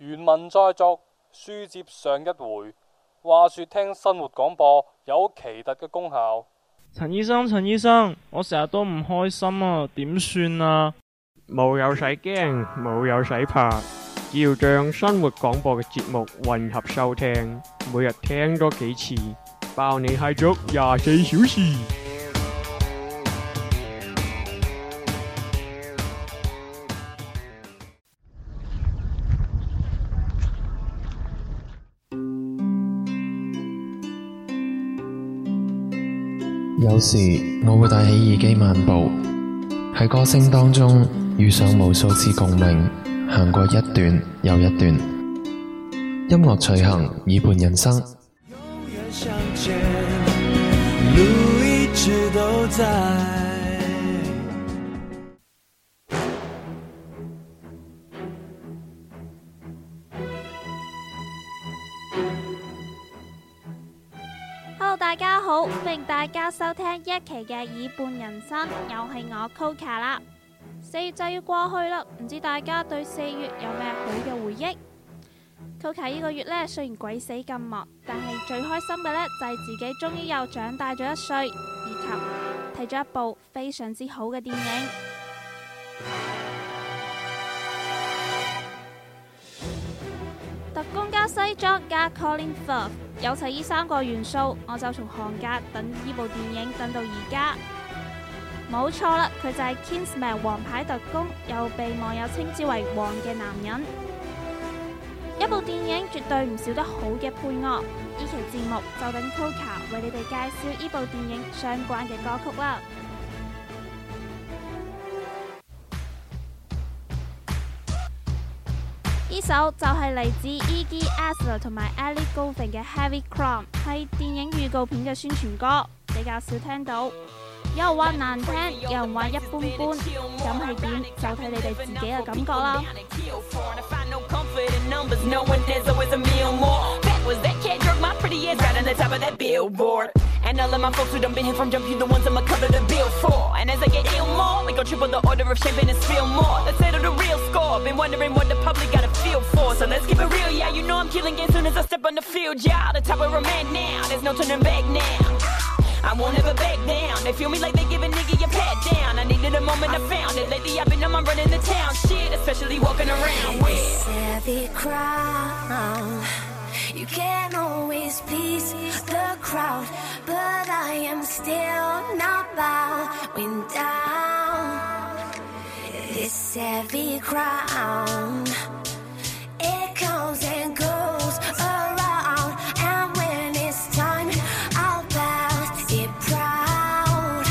原文再续，书接上一回。话说听生活广播有奇特嘅功效。陈医生，陈医生，我成日都唔开心啊，点算啊？冇有使惊，冇有使怕，只要将生活广播嘅节目混合收听，每日听多几次，包你嗨足廿四小时。有时我会戴起耳机漫步，喺歌声当中遇上无数次共鸣，行过一段又一段。音乐随行，耳伴人生。大家好，欢迎大家收听一期嘅《耳伴人生》，又系我 Coca 啦。四月就要过去啦，唔知大家对四月有咩好嘅回忆？Coca 呢个月呢，虽然鬼死咁忙，但系最开心嘅呢，就系自己终于又长大咗一岁，以及睇咗一部非常之好嘅电影。西装加 Colin Firth，有齐呢三个元素，我就从寒假等呢部电影等到而家，冇错啦，佢就系 Kingsman 王牌特工，又被网友称之为“王嘅男人”。一部电影绝对唔少得好嘅配乐，依期节目就等 Coca 为你哋介绍呢部电影相关嘅歌曲啦。就係嚟自 E.G. a s l e r 同埋 Ellie g o l d i n 嘅 Heavy Crown，係電影預告片嘅宣傳歌，比較少聽到。有人話難聽，有人話一般般，咁係點就睇你哋自己嘅感覺啦。I love my folks who done been here from jump. You the ones I'ma cover the bill for. And as I get ill more, we gon' triple the order of champagne and spill more. Let's settle the real score. Been wondering what the public got a feel for. So let's keep it real, yeah. You know I'm killing it soon as I step on the field, yeah. The type of a man now. There's no turning back now. I won't ever back down. They feel me like they give a nigga your pat down. I needed a moment, I found it. Lately I've been on my running the town. Shit, especially walking around with savvy crowd. You can't always please still not bowing down. This heavy crown, it comes and goes around, and when it's time, I'll bow it proud.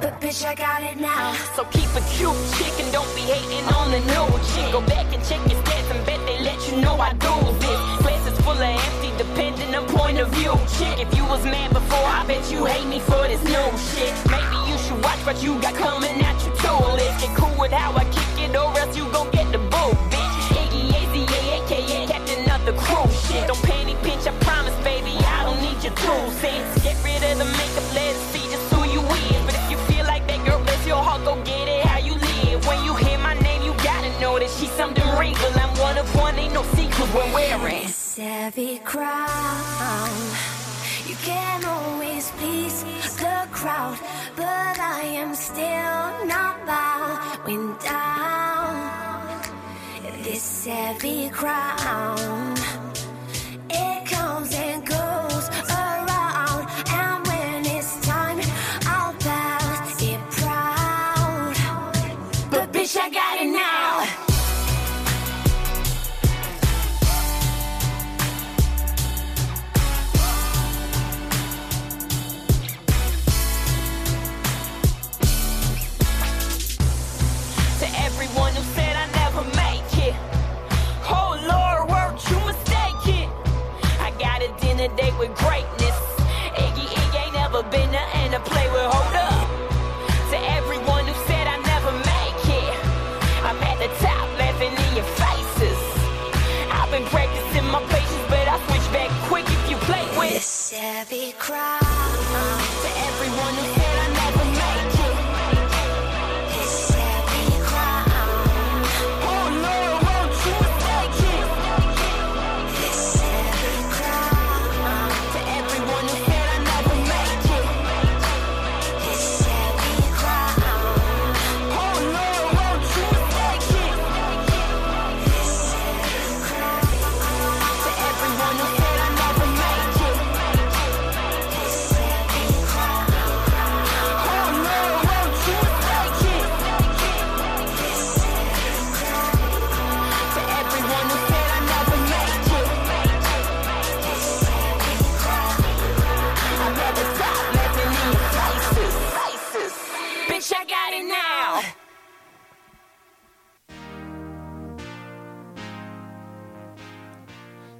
But bitch, I got it now. So keep a cute chick and don't be hating on the new chick. Go back and check your stats and bet they let you know I do depending on point of view. Shit, if you was mad before, I bet you hate me for this new shit. Maybe you should watch what you got coming at you toilet. get cool with how I kick it, or else you gon' get the boot, bitch. Iggy AZA, aka Captain of the Crew. Shit, don't panic, pinch, I promise, baby, I don't need your two cents. Get rid of the makeup, let's see just who you is. But if you feel like that girl, bless your heart, go get it how you live. When you hear my name, you gotta know that she's something regal. I'm one of one, ain't no secret when we're in heavy crown. You can always please the crowd, but I am still not bowing down. This heavy crown. greatness. Iggy, Iggy ain't never been nothing to play with. Hold up. To everyone who said I never make it, I'm at the top laughing in your faces. I've been practicing my patience, but I switch back quick if you play with. This savvy crowd. Uh, to everyone who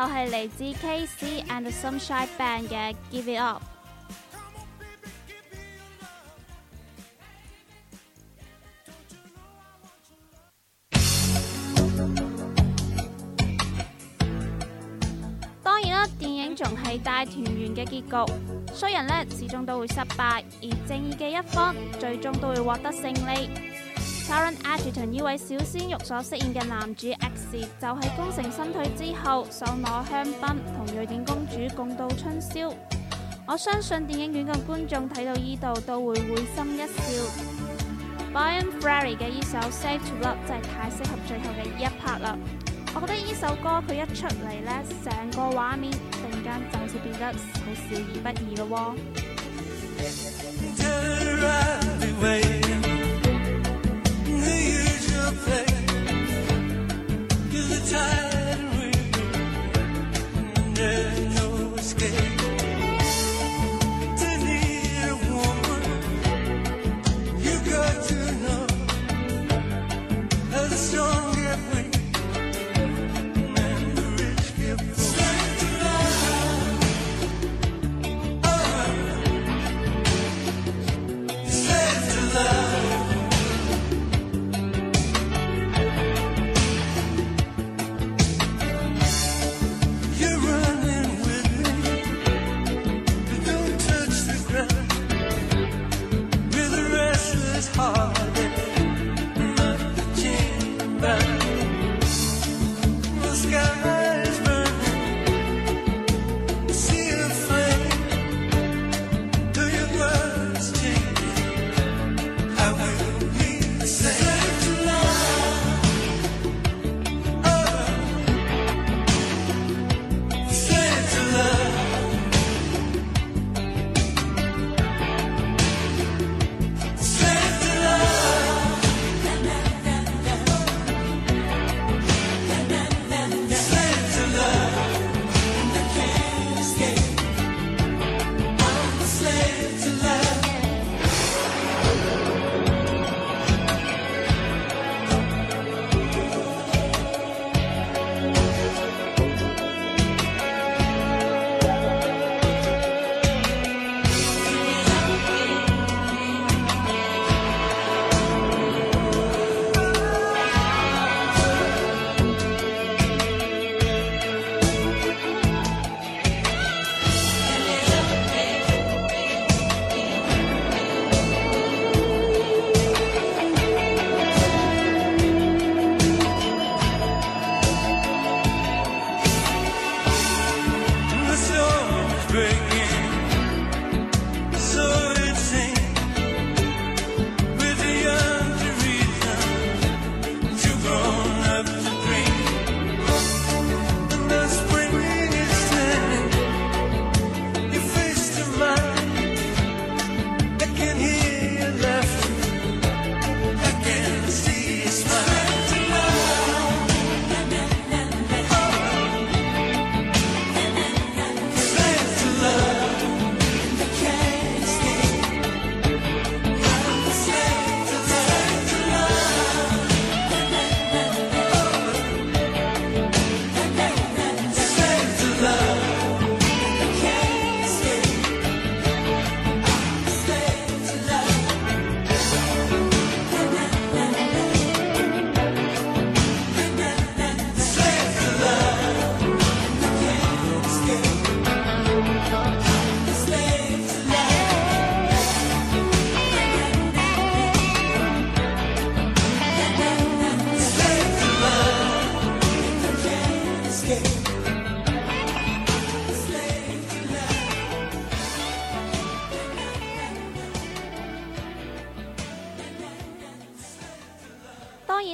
就係嚟自 K.C. and Sunshine Band 嘅《Give It Up》。當然啦，電影仲係大團圓嘅結局，衰人咧始終都會失敗，而正義嘅一方最終都會獲得勝利。c a e r o n a d l n t o n 位小鲜肉所饰演嘅男主 X 就喺功成身退之后，手攞香槟同瑞典公主共度春宵。我相信电影院嘅观众睇到依度都会会心一笑。Brian Ferry 嘅呢首《s a e To Love》真系太适合最后嘅一 part 啦。我觉得呢首歌佢一出嚟呢，成个画面然间好似变得好笑而不易咯喎。tired river, and there's no escape.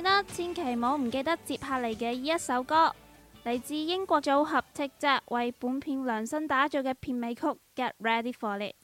啦，千祈冇唔記得接下嚟嘅呢一首歌，嚟自英國組合，特製為本片量身打造嘅片尾曲《Get Ready For It》。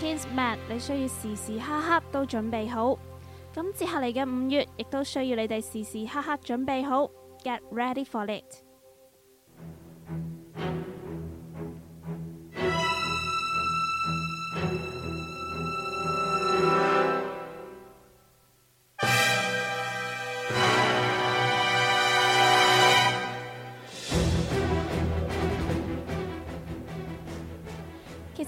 k i g s man，你需要时时刻刻都准备好。咁接下嚟嘅五月，亦都需要你哋时时刻刻准备好。Get ready for it！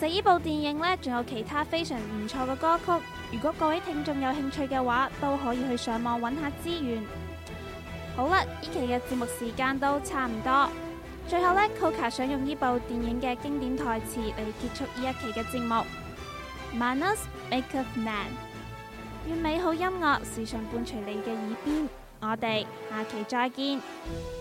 其实部电影呢，仲有其他非常唔错嘅歌曲。如果各位听众有兴趣嘅话，都可以去上网揾下资源。好啦，呢期嘅节目时间都差唔多。最后呢 c o c a 想用呢部电影嘅经典台词嚟结束呢一期嘅节目。Manus make of man，愿美好音乐时常伴随你嘅耳边。我哋下期再见。